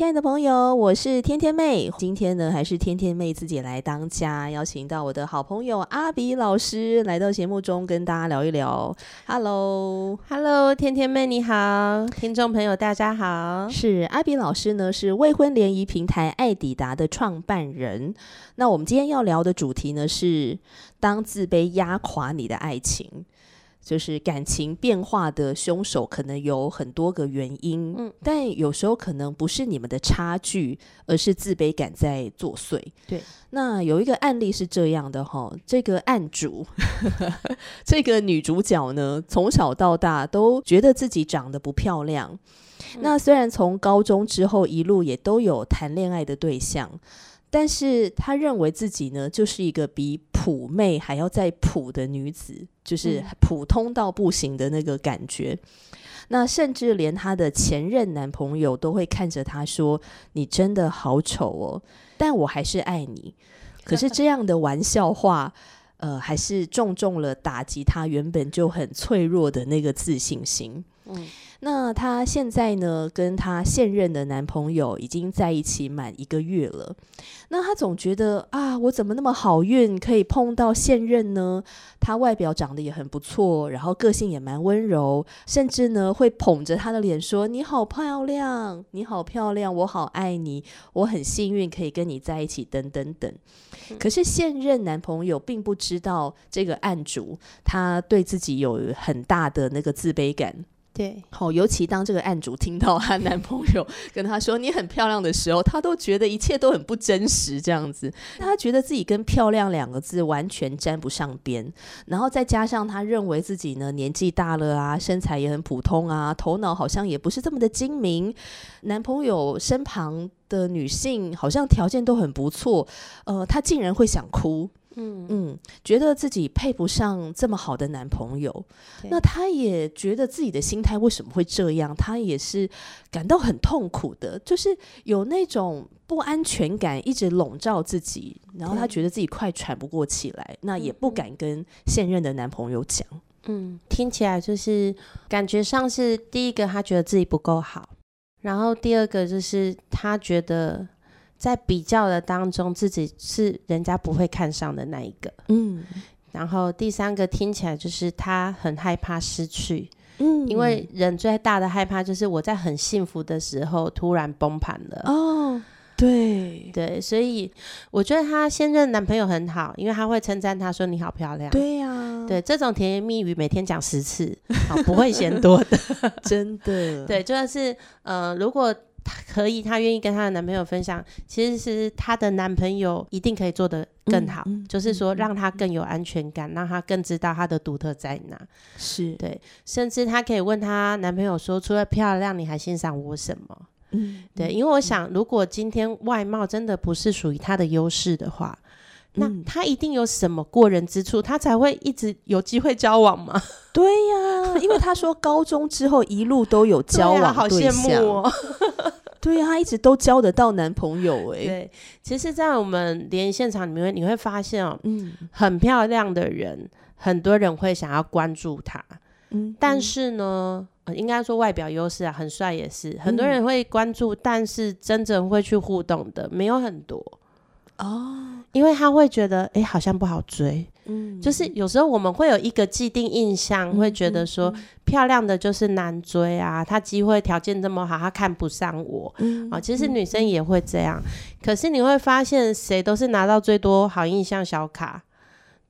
亲爱的朋友，我是天天妹。今天呢，还是天天妹自己来当家，邀请到我的好朋友阿比老师来到节目中跟大家聊一聊。Hello，Hello，天天妹你好，听众朋友大家好。是阿比老师呢，是未婚联谊平台爱抵达的创办人。那我们今天要聊的主题呢，是当自卑压垮你的爱情。就是感情变化的凶手可能有很多个原因，嗯，但有时候可能不是你们的差距，而是自卑感在作祟。对，那有一个案例是这样的哈，这个案主，这个女主角呢，从小到大都觉得自己长得不漂亮。嗯，那虽然从高中之后一路也都有谈恋爱的对象。但是她认为自己呢，就是一个比普妹还要再普的女子，就是普通到不行的那个感觉。嗯、那甚至连她的前任男朋友都会看着她说：“你真的好丑哦，但我还是爱你。”可是这样的玩笑话，呃，还是重重了打击她原本就很脆弱的那个自信心。嗯。那她现在呢，跟她现任的男朋友已经在一起满一个月了。那她总觉得啊，我怎么那么好运，可以碰到现任呢？他外表长得也很不错，然后个性也蛮温柔，甚至呢会捧着她的脸说：“你好漂亮，你好漂亮，我好爱你，我很幸运可以跟你在一起。”等等等。可是现任男朋友并不知道这个案主，他对自己有很大的那个自卑感。对，好，尤其当这个案主听到她男朋友跟她说“你很漂亮”的时候，她都觉得一切都很不真实，这样子，她觉得自己跟“漂亮”两个字完全沾不上边，然后再加上她认为自己呢年纪大了啊，身材也很普通啊，头脑好像也不是这么的精明，男朋友身旁的女性好像条件都很不错，呃，她竟然会想哭。嗯嗯，觉得自己配不上这么好的男朋友，那她也觉得自己的心态为什么会这样？她也是感到很痛苦的，就是有那种不安全感一直笼罩自己，然后她觉得自己快喘不过气来，那也不敢跟现任的男朋友讲。嗯，听起来就是感觉上是第一个，她觉得自己不够好，然后第二个就是她觉得。在比较的当中，自己是人家不会看上的那一个，嗯，然后第三个听起来就是他很害怕失去，嗯，因为人最大的害怕就是我在很幸福的时候突然崩盘了，哦，对。对，所以我觉得她现任男朋友很好，因为他会称赞她说你好漂亮，对呀、啊，对，这种甜言蜜语每天讲十次，好，不会嫌多的，真的，对，就是呃，如果。可以，她愿意跟她的男朋友分享。其实是她的男朋友一定可以做得更好，嗯嗯、就是说让她更有安全感，嗯、让她更知道她的独特在哪。是对，甚至她可以问她男朋友说：“除了漂亮，你还欣赏我什么？”嗯，对，因为我想，如果今天外貌真的不是属于她的优势的话，那他一定有什么过人之处，他才会一直有机会交往嘛。对呀，因为他说高中之后一路都有交往好羡慕哦。对呀，他一直都交得到男朋友哎。对，其实，在我们联谊现场里面，你会发现哦，嗯，很漂亮的人，很多人会想要关注他。嗯，但是呢，应该说外表优势啊，很帅也是，很多人会关注，但是真正会去互动的没有很多哦，因为他会觉得，哎，好像不好追。嗯，就是有时候我们会有一个既定印象，嗯、会觉得说、嗯、漂亮的就是难追啊，他机会条件这么好，他看不上我。嗯，啊，其实女生也会这样，嗯、可是你会发现，谁都是拿到最多好印象小卡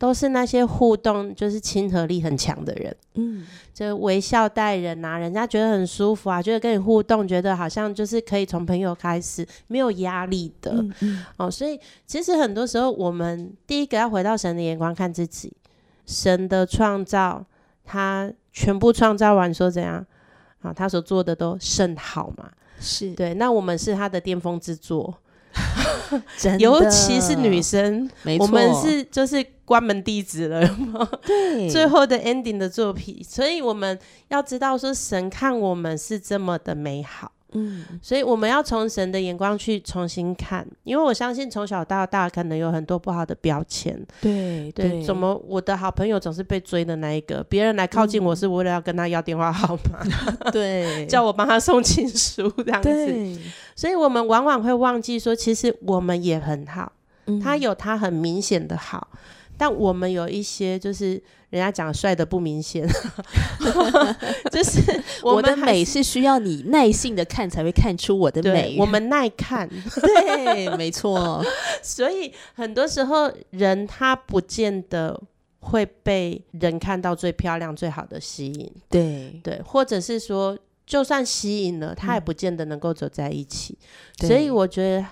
都是那些互动就是亲和力很强的人，嗯，就微笑待人啊，人家觉得很舒服啊，觉得跟你互动，觉得好像就是可以从朋友开始，没有压力的，嗯嗯。哦，所以其实很多时候我们第一个要回到神的眼光看自己，神的创造，他全部创造完说怎样？啊？他所做的都甚好嘛，是。对，那我们是他的巅峰之作。真的。尤其是女生，没错，我们是就是关门弟子了，对，最后的 ending 的作品，所以我们要知道说，神看我们是这么的美好。嗯，所以我们要从神的眼光去重新看，因为我相信从小到大可能有很多不好的标签。对对，对，怎么我的好朋友总是被追的那一个？别人来靠近我是为了要跟他要电话号码，嗯、对，叫我帮他送情书这样子。所以我们往往会忘记说，其实我们也很好，嗯、他有他很明显的好，但我们有一些就是。人家讲帅的不明显，就是我，我的美是需要你耐性的看才会看出我的美。我们耐看，对，没错。所以很多时候人他不见得会被人看到最漂亮、最好的吸引。对对，或者是说，就算吸引了，他也不见得能够走在一起。嗯、所以我觉得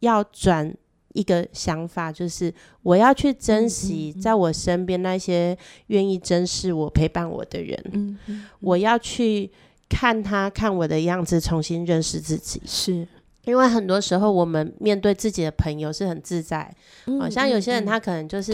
要转。一个想法就是，我要去珍惜在我身边那些愿意珍视我、陪伴我的人。嗯嗯嗯、我要去看他看我的样子，重新认识自己。是因为很多时候我们面对自己的朋友是很自在，嗯哦、像有些人他可能就是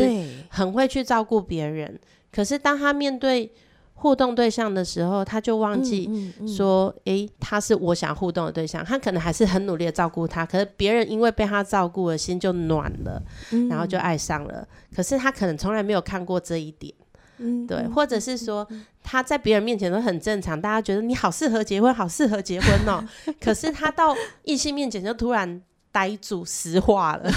很会去照顾别人，可是当他面对。互动对象的时候，他就忘记说：“诶、嗯嗯嗯欸，他是我想互动的对象。”他可能还是很努力的照顾他，可是别人因为被他照顾了，心就暖了，嗯、然后就爱上了。可是他可能从来没有看过这一点，嗯、对，或者是说他在别人面前都很正常，大家觉得你好适合结婚，好适合结婚哦。可是他到异性面前就突然。呆住，石化了，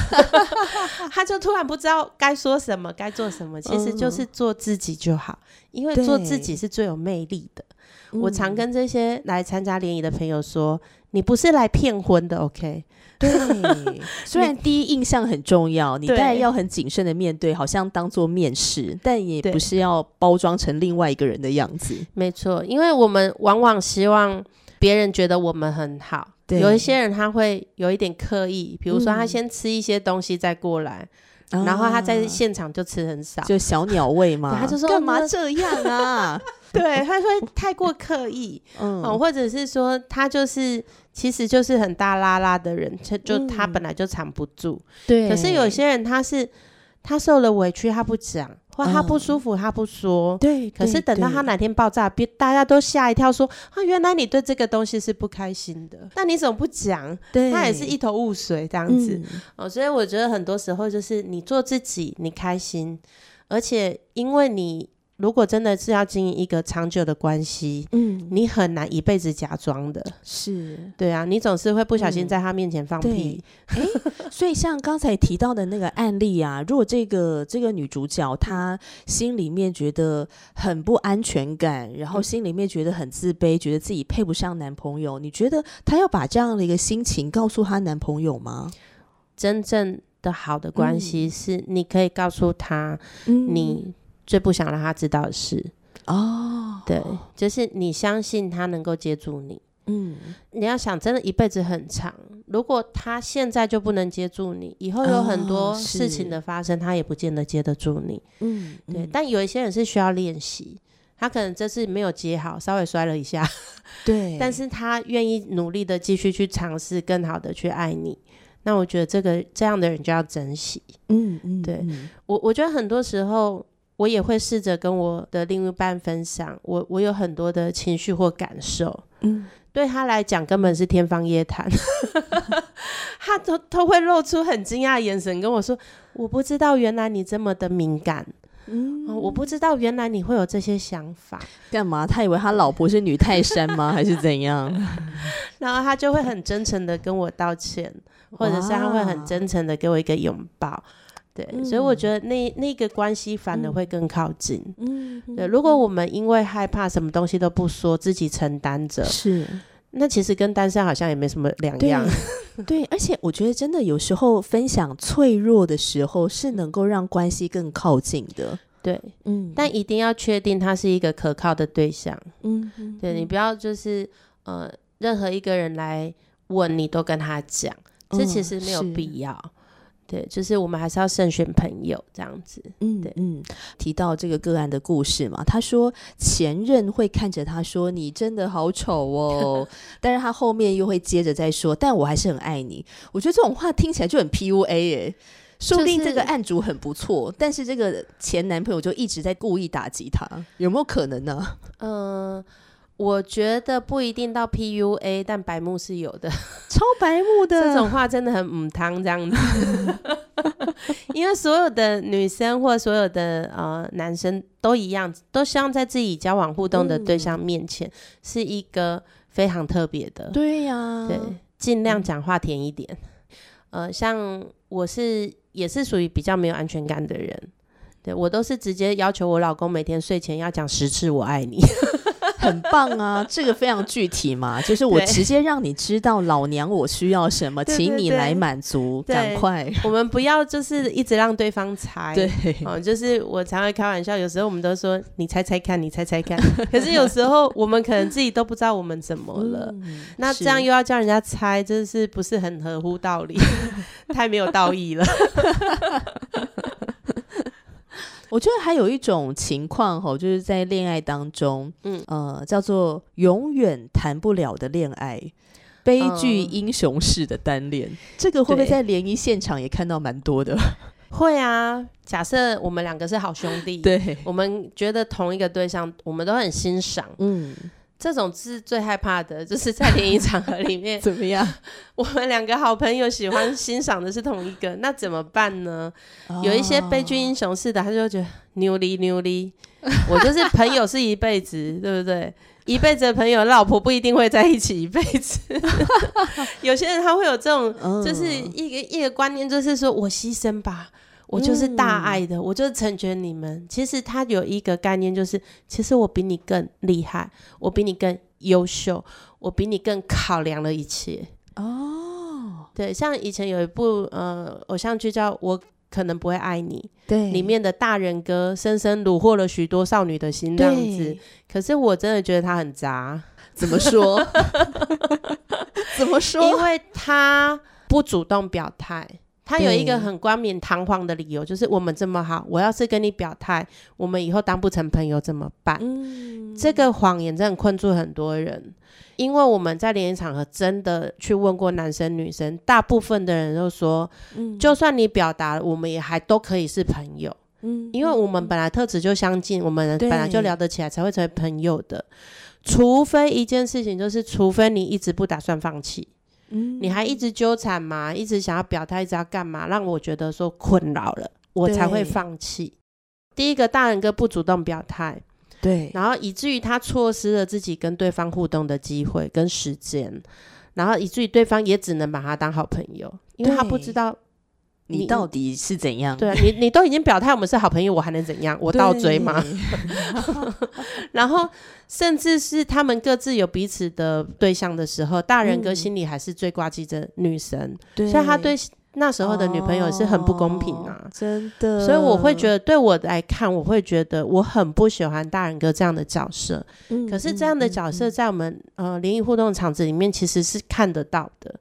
他就突然不知道该说什么，该做什么。其实就是做自己就好，因为做自己是最有魅力的。我常跟这些来参加联谊的朋友说：“你不是来骗婚的，OK？” 对，虽然第一印象很重要，你当然要很谨慎的面对，好像当做面试，但也不是要包装成另外一个人的样子。没错，因为我们往往希望别人觉得我们很好。有一些人他会有一点刻意，比如说他先吃一些东西再过来，嗯、然后他在现场就吃很少，就小鸟胃嘛。他就说干嘛这样啊？对，他会太过刻意，嗯、哦，或者是说他就是其实就是很大拉拉的人，就就他本来就藏不住。对、嗯，可是有些人他是他受了委屈他不讲。或他不舒服，他不说。对。可是等到他哪天爆炸，别大家都吓一跳，说啊，原来你对这个东西是不开心的。那你怎么不讲？对。他也是一头雾水这样子。哦，所以我觉得很多时候就是你做自己，你开心，而且因为你。如果真的是要经营一个长久的关系，嗯，你很难一辈子假装的，是。对啊，你总是会不小心在他面前放屁。哎、嗯欸，所以像刚才提到的那个案例啊，如果这个这个女主角她心里面觉得很不安全感，然后心里面觉得很自卑，觉得自己配不上男朋友，你觉得她要把这样的一个心情告诉她男朋友吗？真正的好的关系是，你可以告诉他，你、嗯。最不想让他知道的事哦，对，就是你相信他能够接住你。嗯，你要想，真的，一辈子很长。如果他现在就不能接住你，以后有很多事情的发生，他也不见得接得住你。嗯，对。但有一些人是需要练习，他可能这次没有接好，稍微摔了一下，对。但是他愿意努力的继续去尝试，更好的去爱你。那我觉得这个这样的人就要珍惜。嗯嗯，对我，我觉得很多时候。我也会试着跟我的另一半分享，我我有很多的情绪或感受，嗯，对他来讲根本是天方夜谭，他都都会露出很惊讶的眼神跟我说：“我不知道原来你这么的敏感，嗯，我不知道原来你会有这些想法，干嘛？他以为他老婆是女泰山吗？还是怎样？” 然后他就会很真诚的跟我道歉，或者是他会很真诚的给我一个拥抱。对，嗯、所以我觉得那那个关系反而会更靠近。嗯，对，如果我们因为害怕什么东西都不说，自己承担着，是，那其实跟单身好像也没什么两样。对，而且我觉得真的有时候分享脆弱的时候是能够让关系更靠近的。对，嗯，但一定要确定他是一个可靠的对象。嗯，对，你不要就是呃，任何一个人来问你都跟他讲，这其实没有必要。嗯对，就是我们还是要慎选朋友这样子。嗯，对，嗯，提到这个个案的故事嘛，他说前任会看着他说：“你真的好丑哦。”但是他后面又会接着再说：“但我还是很爱你。”我觉得这种话听起来就很 PUA 哎，说不定这个案主很不错，就是、但是这个前男朋友就一直在故意打击他，有没有可能呢？嗯、呃。我觉得不一定到 PUA，但白目是有的，超白目的这种话真的很母汤这样子。因为所有的女生或所有的呃男生都一样，都希望在自己交往互动的对象面前是一个非常特别的。对呀，对，尽量讲话甜一点。呃，像我是也是属于比较没有安全感的人，对，我都是直接要求我老公每天睡前要讲十次我爱你。很棒啊，这个非常具体嘛，就是我直接让你知道老娘我需要什么，请你来满足，赶快。我们不要就是一直让对方猜，对，哦，就是我常会开玩笑，有时候我们都说你猜猜看，你猜猜看，可是有时候我们可能自己都不知道我们怎么了，嗯、那这样又要叫人家猜，真是不是很合乎道理，太没有道义了。我觉得还有一种情况吼，就是在恋爱当中，嗯。呃，叫做永远谈不了的恋爱，悲剧英雄式的单恋，嗯、这个会不会在联谊现场也看到蛮多的？会啊，假设我们两个是好兄弟，对，我们觉得同一个对象，我们都很欣赏，嗯。这种是最害怕的，就是在联谊场合里面 怎么样？我们两个好朋友喜欢欣赏的是同一个，那怎么办呢？哦、有一些悲剧英雄式的，他就觉得牛哩牛哩，我就是朋友是一辈子，对不对？一辈子的朋友，老婆不一定会在一起一辈子。有些人他会有这种，就是一个、嗯、一个观念，就是说我牺牲吧。我就是大爱的，嗯、我就是成全你们。其实他有一个概念，就是其实我比你更厉害，我比你更优秀，我比你更考量了一切。哦，对，像以前有一部呃偶像剧叫《我可能不会爱你》，对，里面的大人哥深深虏获了许多少女的心这样子。可是我真的觉得他很渣，怎么说？怎么说？因为他不主动表态。他有一个很冠冕堂皇的理由，就是我们这么好，我要是跟你表态，我们以后当不成朋友怎么办？嗯，这个谎言真的困住很多人，因为我们在联谊场合真的去问过男生女生，大部分的人都说，嗯，就算你表达了，我们也还都可以是朋友，嗯，因为我们本来特质就相近，我们本来就聊得起来，才会成为朋友的，除非一件事情，就是除非你一直不打算放弃。你还一直纠缠吗？一直想要表态，一直要干嘛？让我觉得说困扰了，我才会放弃。第一个大人哥不主动表态，对，然后以至于他错失了自己跟对方互动的机会跟时间，然后以至于对方也只能把他当好朋友，因为他不知道。你，到底是怎样？对啊，你你都已经表态我们是好朋友，我还能怎样？我倒追吗？然后甚至是他们各自有彼此的对象的时候，大人哥心里还是最挂记着女神，嗯、所以他对那时候的女朋友是很不公平啊，哦、真的。所以我会觉得，对我来看，我会觉得我很不喜欢大人哥这样的角色。嗯、可是这样的角色在我们、嗯、呃联谊互动场子里面其实是看得到的。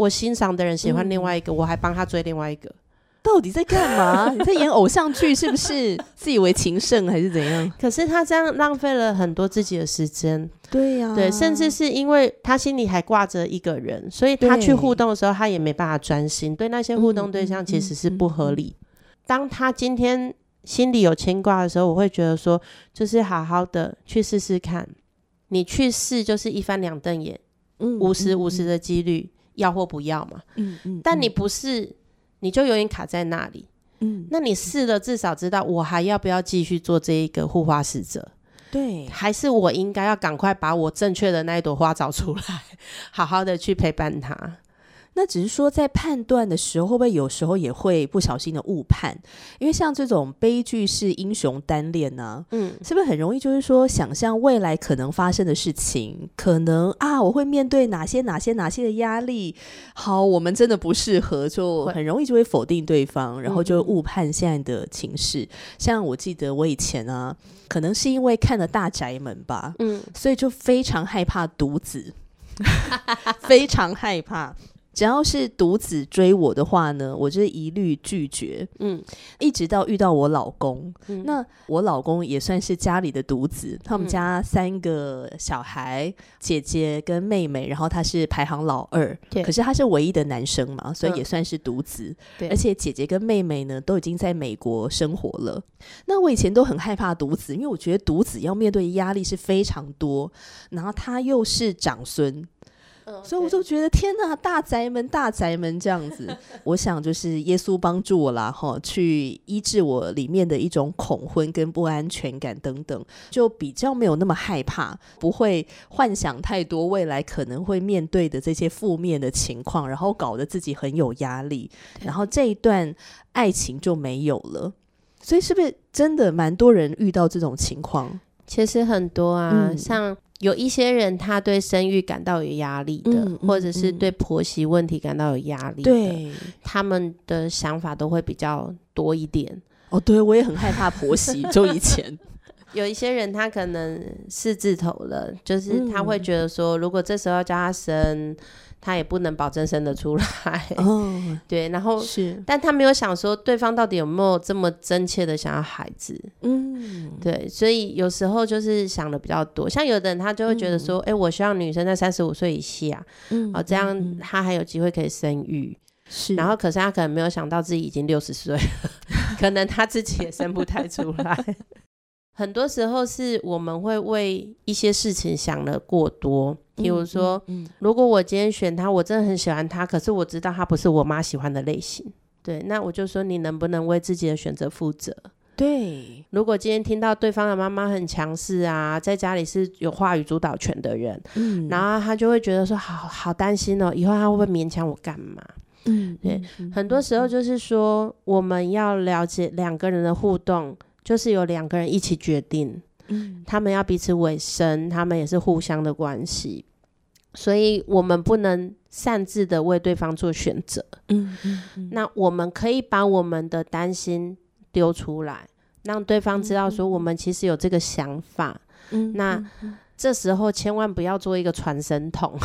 我欣赏的人喜欢另外一个，嗯、我还帮他追另外一个，到底在干嘛？你在演偶像剧是不是？自以为情圣还是怎样？可是他这样浪费了很多自己的时间。对呀、啊，对，甚至是因为他心里还挂着一个人，所以他去互动的时候，他也没办法专心。对那些互动对象，其实是不合理。嗯嗯嗯嗯、当他今天心里有牵挂的时候，我会觉得说，就是好好的去试试看。你去试，就是一翻两瞪眼，嗯，五十五十的几率。要或不要嘛？嗯嗯，嗯，但你不是，你就永远卡在那里。嗯，那你试了，至少知道我还要不要继续做这一个护花使者？对，还是我应该要赶快把我正确的那一朵花找出来，好好的去陪伴他。那只是说，在判断的时候，会不会有时候也会不小心的误判？因为像这种悲剧式英雄单恋呢、啊，嗯，是不是很容易就是说，想象未来可能发生的事情，可能啊，我会面对哪些哪些哪些的压力？好，我们真的不适合，就很容易就会否定对方，然后就误判现在的情势。嗯、像我记得我以前啊，可能是因为看了《大宅门》吧，嗯，所以就非常害怕独子，非常害怕。只要是独子追我的话呢，我就一律拒绝。嗯，一直到遇到我老公，嗯、那我老公也算是家里的独子，他们家三个小孩，嗯、姐姐跟妹妹，然后他是排行老二，对可是他是唯一的男生嘛，所以也算是独子。嗯、而且姐姐跟妹妹呢，都已经在美国生活了。那我以前都很害怕独子，因为我觉得独子要面对压力是非常多，然后他又是长孙。所以我就觉得天哪，大宅门，大宅门这样子，我想就是耶稣帮助我啦，哈，去医治我里面的一种恐婚跟不安全感等等，就比较没有那么害怕，不会幻想太多未来可能会面对的这些负面的情况，然后搞得自己很有压力，然后这一段爱情就没有了。所以是不是真的蛮多人遇到这种情况？其实很多啊，嗯、像。有一些人，他对生育感到有压力的，或者是对婆媳问题感到有压力的，对，他们的想法都会比较多一点。哦，对，我也很害怕婆媳。就以前有一些人，他可能四字头了，就是他会觉得说，如果这时候叫他生。他也不能保证生得出来，哦，对，然后是，但他没有想说对方到底有没有这么真切的想要孩子，嗯，对，所以有时候就是想的比较多，像有的人他就会觉得说，哎、嗯。欸，我希望女生在三十五岁以下，嗯，哦，这样他还有机会可以生育，是，然后可是他可能没有想到自己已经六十岁了，可能他自己也生不太出来。很多时候是我们会为一些事情想了过多，比如说，嗯嗯嗯、如果我今天选他，我真的很喜欢他，可是我知道他不是我妈喜欢的类型，对，那我就说你能不能为自己的选择负责？对，如果今天听到对方的妈妈很强势啊，在家里是有话语主导权的人，嗯，然后他就会觉得说，好好担心哦，以后他会不会勉强我干嘛？嗯，对，很多时候就是说，我们要了解两个人的互动。就是有两个人一起决定，嗯，他们要彼此委身，他们也是互相的关系，所以我们不能擅自的为对方做选择，嗯，嗯，嗯，那我们可以把我们的担心丢出来，让对方知道说我们其实有这个想法，嗯，那这时候千万不要做一个传声筒。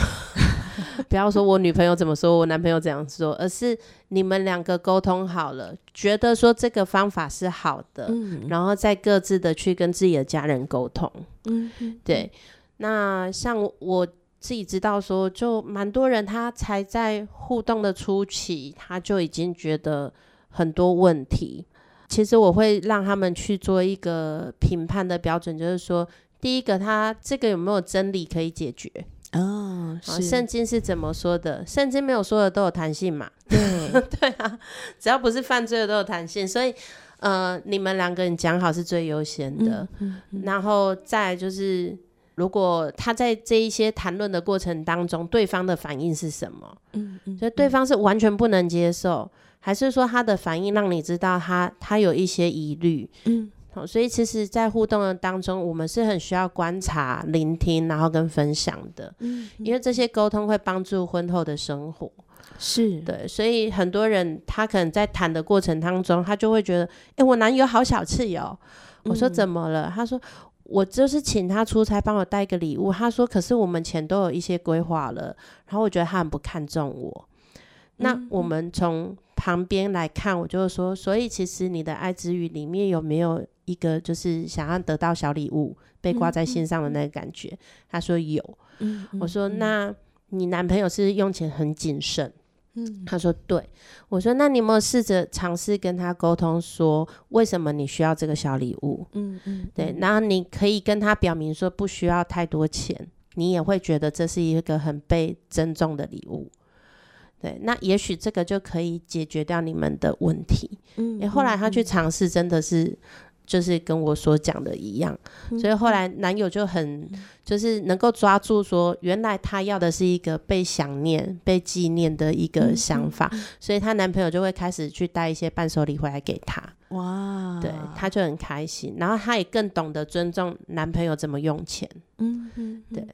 不要说我女朋友怎么说，我男朋友怎样说，而是你们两个沟通好了，觉得说这个方法是好的，嗯、然后再各自的去跟自己的家人沟通。嗯，对。那像我自己知道说，就蛮多人他才在互动的初期，他就已经觉得很多问题。其实我会让他们去做一个评判的标准，就是说，第一个，他这个有没有真理可以解决？哦，圣经是怎么说的？圣经没有说的都有弹性嘛？对 对啊，只要不是犯罪的都有弹性，所以呃，你们两个人讲好是最优先的。嗯嗯嗯、然后再就是，如果他在这一些谈论的过程当中，对方的反应是什么？嗯嗯，所以对方是完全不能接受，还是说他的反应让你知道他他有一些疑虑？嗯。所以其实，在互动的当中，我们是很需要观察、聆听，然后跟分享的。嗯，因为这些沟通会帮助婚后的生活。是对，所以很多人他可能在谈的过程当中，他就会觉得，哎，我男友好小气哦。我说怎么了？他说我就是请他出差帮我带个礼物。他说，可是我们钱都有一些规划了，然后我觉得他很不看重我。那我们从旁边来看，我就说，所以其实你的爱之语里面有没有？一个就是想要得到小礼物，被挂在心上的那个感觉。嗯嗯、他说有，我说那你男朋友是用钱很谨慎，嗯、他说对，我说那你有没有试着尝试跟他沟通，说为什么你需要这个小礼物？嗯嗯，对，然后你可以跟他表明说不需要太多钱，你也会觉得这是一个很被珍重的礼物。对，那也许这个就可以解决掉你们的问题。嗯，后来他去尝试，真的是。就是跟我所讲的一样，所以后来男友就很就是能够抓住说，原来他要的是一个被想念、被纪念的一个想法，所以她男朋友就会开始去带一些伴手礼回来给她。哇，对，她就很开心，然后她也更懂得尊重男朋友怎么用钱。嗯嗯，对。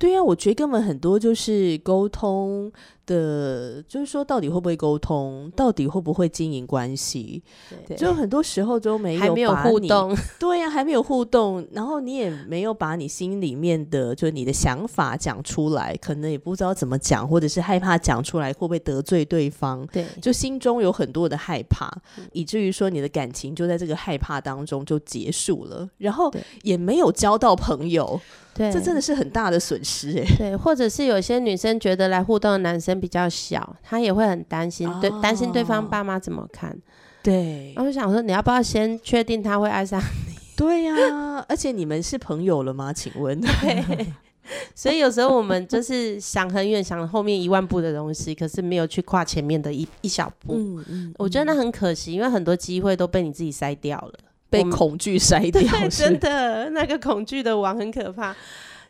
对呀、啊，我觉得根本很多就是沟通的，就是说到底会不会沟通，到底会不会经营关系，对，就很多时候都没有，还没有互动。对呀、啊，还没有互动，然后你也没有把你心里面的，就是你的想法讲出来，可能也不知道怎么讲，或者是害怕讲出来会不会得罪对方，对，就心中有很多的害怕，以至于说你的感情就在这个害怕当中就结束了，然后也没有交到朋友。对，这真的是很大的损失哎。对，或者是有些女生觉得来互动的男生比较小，他也会很担心，哦、对，担心对方爸妈怎么看。对，然后我想说，你要不要先确定他会爱上你？对呀、啊，而且你们是朋友了吗？请问。对，所以有时候我们就是想很远，想后面一万步的东西，可是没有去跨前面的一一小步。嗯嗯，我觉得那很可惜，因为很多机会都被你自己筛掉了。被恐惧筛掉，真的，那个恐惧的网很可怕。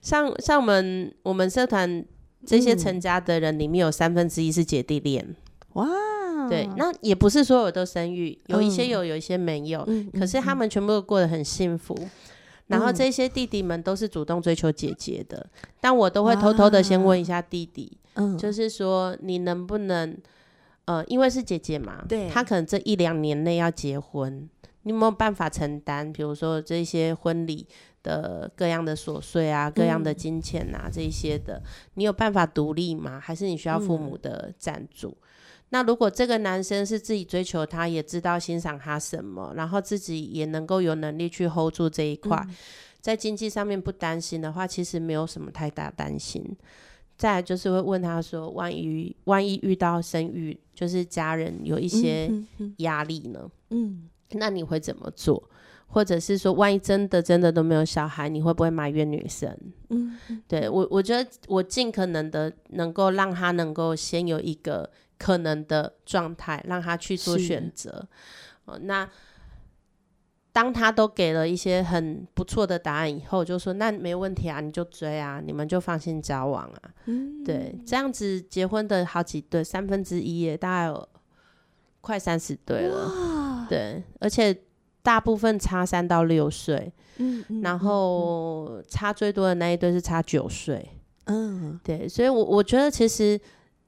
像像我们我们社团这些成家的人里面有三分之一是姐弟恋，哇，对，那也不是所有都生育，有一些有，有一些没有，嗯、可是他们全部都过得很幸福。嗯、然后这些弟弟们都是主动追求姐姐的，但我都会偷偷的先问一下弟弟，嗯，就是说你能不能，呃，因为是姐姐嘛，对，他可能这一两年内要结婚。你有没有办法承担？比如说这些婚礼的各样的琐碎啊，各样的金钱啊，嗯、这些的，你有办法独立吗？还是你需要父母的赞助？嗯、那如果这个男生是自己追求他，也知道欣赏他什么，然后自己也能够有能力去 hold 住这一块，嗯、在经济上面不担心的话，其实没有什么太大担心。再来就是会问他说：万一万一遇到生育，就是家人有一些压力呢？嗯。嗯嗯那你会怎么做？或者是说，万一真的真的都没有小孩，你会不会埋怨女生？嗯，对我，我觉得我尽可能的能够让他能够先有一个可能的状态，让他去做选择。哦，那当他都给了一些很不错的答案以后，就说那没问题啊，你就追啊，你们就放心交往啊。嗯，对，这样子结婚的好几对，三分之一耶，大概有快三十对了。对，而且大部分差三到六岁，嗯，嗯，然后差最多的那一对是差九岁，嗯，对，所以我，我我觉得其实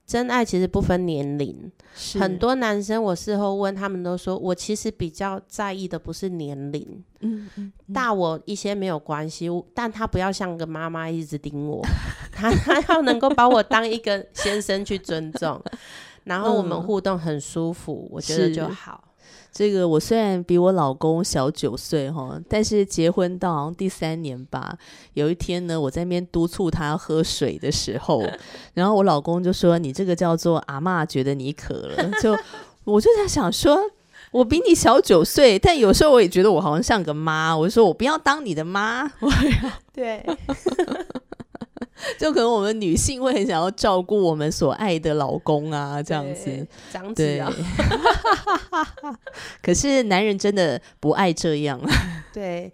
真爱其实不分年龄，很多男生我事后问他们都说，我其实比较在意的不是年龄，嗯，嗯，嗯，大我一些没有关系，但他不要像个妈妈一直盯我，他他要能够把我当一个先生去尊重，然后我们互动很舒服，嗯，我觉得就好。这个我虽然比我老公小九岁哈，但是结婚到好像第三年吧。有一天呢，我在那边督促他喝水的时候，然后我老公就说：“你这个叫做阿妈觉得你渴了。”就我就在想说，我比你小九岁，但有时候我也觉得我好像像个妈。我就说我不要当你的妈，我要对。就可能我们女性会很想要照顾我们所爱的老公啊，这样子，长子啊。可是男人真的不爱这样，对，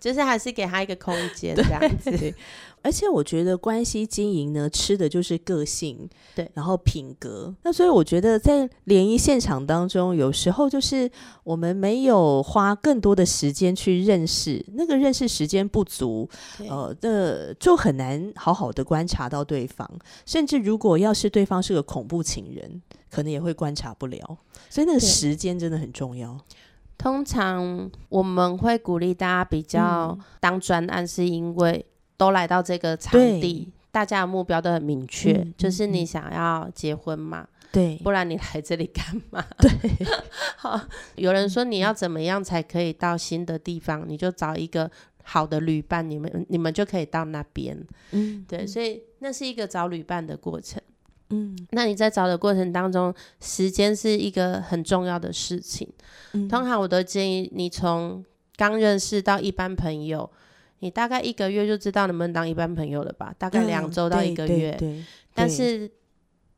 就是还是给他一个空间这样子。而且我觉得关系经营呢，吃的就是个性，对，然后品格。那所以我觉得在联谊现场当中，有时候就是我们没有花更多的时间去认识，那个认识时间不足，呃，的就很难好好的观察到对方。甚至如果要是对方是个恐怖情人，可能也会观察不了。所以那个时间真的很重要。通常我们会鼓励大家比较当专案，是因为。都来到这个场地，大家的目标都很明确，嗯、就是你想要结婚嘛？对，不然你来这里干嘛？对，好，有人说你要怎么样才可以到新的地方？你就找一个好的旅伴，你们你们就可以到那边。嗯，对，所以那是一个找旅伴的过程。嗯，那你在找的过程当中，时间是一个很重要的事情。嗯，通常我都建议你从刚认识到一般朋友。你大概一个月就知道能不能当一般朋友了吧？大概两周到一个月。嗯、对对对对，但是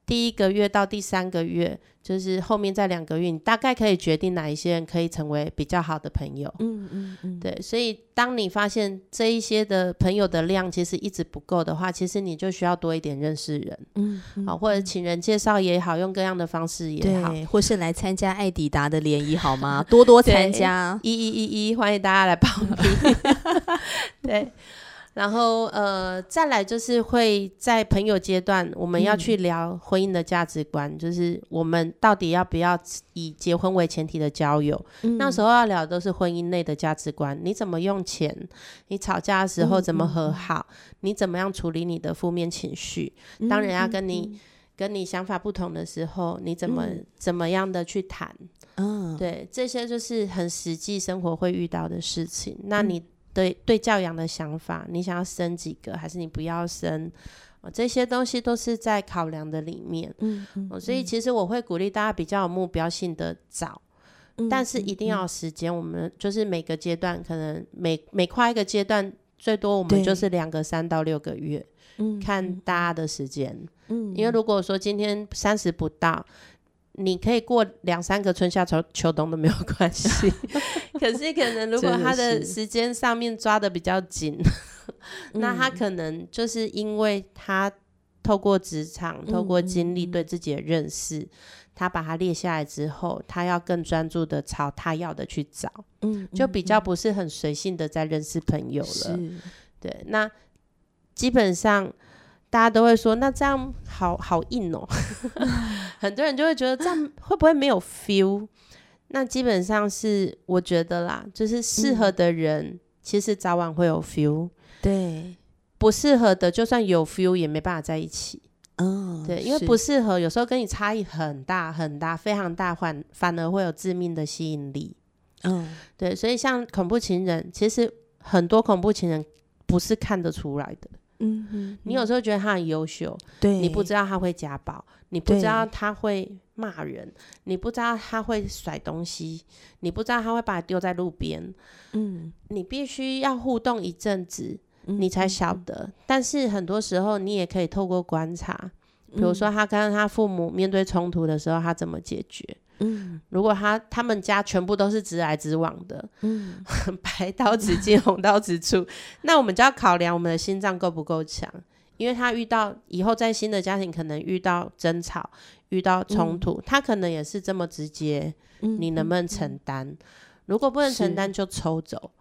第一个月到第三个月，就是后面再两个月，你大概可以决定哪一些人可以成为比较好的朋友。嗯嗯嗯，对。所以当你发现这一些的朋友的量其实一直不够的话，其实你就需要多一点认识人。嗯，嗯，好，或者请人介绍也好，用各样的方式也好，或是来参加爱迪达的联谊好吗？多多 参加，一一一一，欢迎大家来报名。对。然后，呃，再来就是会在朋友阶段，我们要去聊婚姻的价值观，嗯、就是我们到底要不要以结婚为前提的交友。嗯、那时候要聊的都是婚姻内的价值观，你怎么用钱？你吵架的时候怎么和好？你怎么样处理你的负面情绪？嗯、当人家跟你、嗯、跟你想法不同的时候，你怎么、嗯、怎么样的去谈？嗯，对，这些就是很实际生活会遇到的事情。那你。对对，教养的想法，你想要生几个，还是你不要生？哦，这些东西都是在考量的里面。嗯，所以其实我会鼓励大家比较有目标性的找，嗯，但是一定要有时间。我们就是每个阶段，可能每每跨一个阶段，最多我们就是两个三到六个月，嗯，看大家的时间。嗯，因为如果说今天三十不到。你可以过两三个春夏秋秋冬都没有关系，可是可能如果他的时间上面抓的比较紧，那他可能就是因为他透过职场、嗯、透过经历对自己的认识，嗯、他把它列下来之后，他要更专注的朝他要的去找，嗯，就比较不是很随性的在认识朋友了，对，那基本上。大家都会说，那这样好好硬哦，很多人就会觉得这样 会不会没有 feel？那基本上是我觉得啦，就是适合的人其实早晚会有 feel，对，不适合的就算有 feel 也没办法在一起，嗯，对，因为不适合有时候跟你差异很大很大，非常大，反反而会有致命的吸引力，嗯，对，所以像恐怖情人，其实很多恐怖情人不是看得出来的。嗯哼，你有时候觉得他很优秀，对，你不知道他会家暴，你不知道他会骂人，你不知道他会甩东西，你不知道他会把你丢在路边，嗯，你必须要互动一阵子，你才晓得。嗯、但是很多时候，你也可以透过观察，比如说他跟他父母面对冲突的时候，他怎么解决。嗯，如果他他们家全部都是直来直往的，嗯，白刀子进红刀子出，那我们就要考量我们的心脏够不够强，因为他遇到以后在新的家庭可能遇到争吵、遇到冲突，嗯、他可能也是这么直接，嗯、你能不能承担？嗯、如果不能承担，就抽走，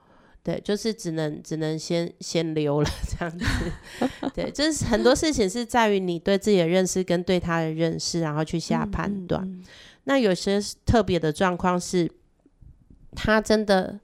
对，就是只能只能先先溜了这样子，对，就是很多事情是在于你对自己的认识跟对他的认识，然后去下判断。嗯嗯嗯那有些特别的状况是，他真的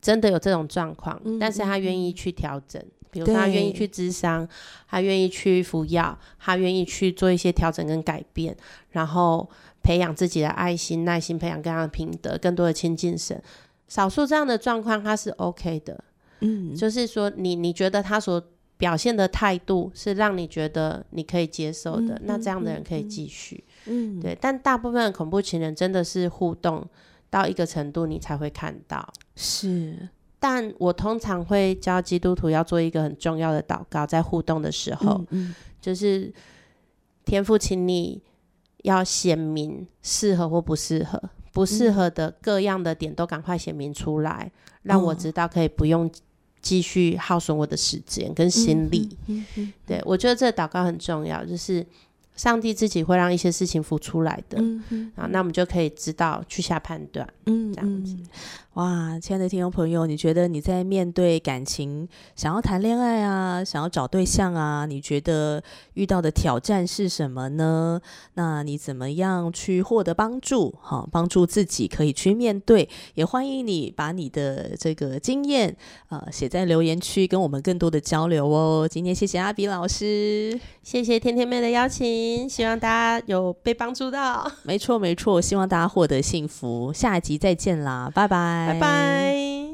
真的有这种状况，嗯、但是他愿意去调整，嗯、比如说他愿意去咨商，对他愿意去服药，他愿意去做一些调整跟改变，然后培养自己的爱心、耐心，培养更加的品德，更多的亲近神。少数这样的状况，他是 OK 的，嗯，就是说你你觉得他所表现的态度是让你觉得你可以接受的，嗯、那这样的人可以继续。嗯。对，但大部分的恐怖情人真的是互动到一个程度，你才会看到。是，但我通常会教基督徒要做一个很重要的祷告，在互动的时候，嗯嗯、就是天父，请你要显明适合或不适合，不适合的各样的点都赶快显明出来，嗯、让我知道可以不用继续耗损我的时间跟心力。嗯嗯嗯、对，我觉得这个祷告很重要，就是。上帝自己会让一些事情浮出来的，啊，那我们就可以知道去下判断，嗯，这样子。哇，亲爱的听众朋友，你觉得你在面对感情，想要谈恋爱啊，想要找对象啊，你觉得遇到的挑战是什么呢？那你怎么样去获得帮助？好，帮助自己可以去面对。也欢迎你把你的这个经验呃写在留言区，跟我们更多的交流哦。今天谢谢阿比老师，谢谢天天妹的邀请，希望大家有被帮助到。没错没错，希望大家获得幸福。下一集再见啦，拜拜。拜拜。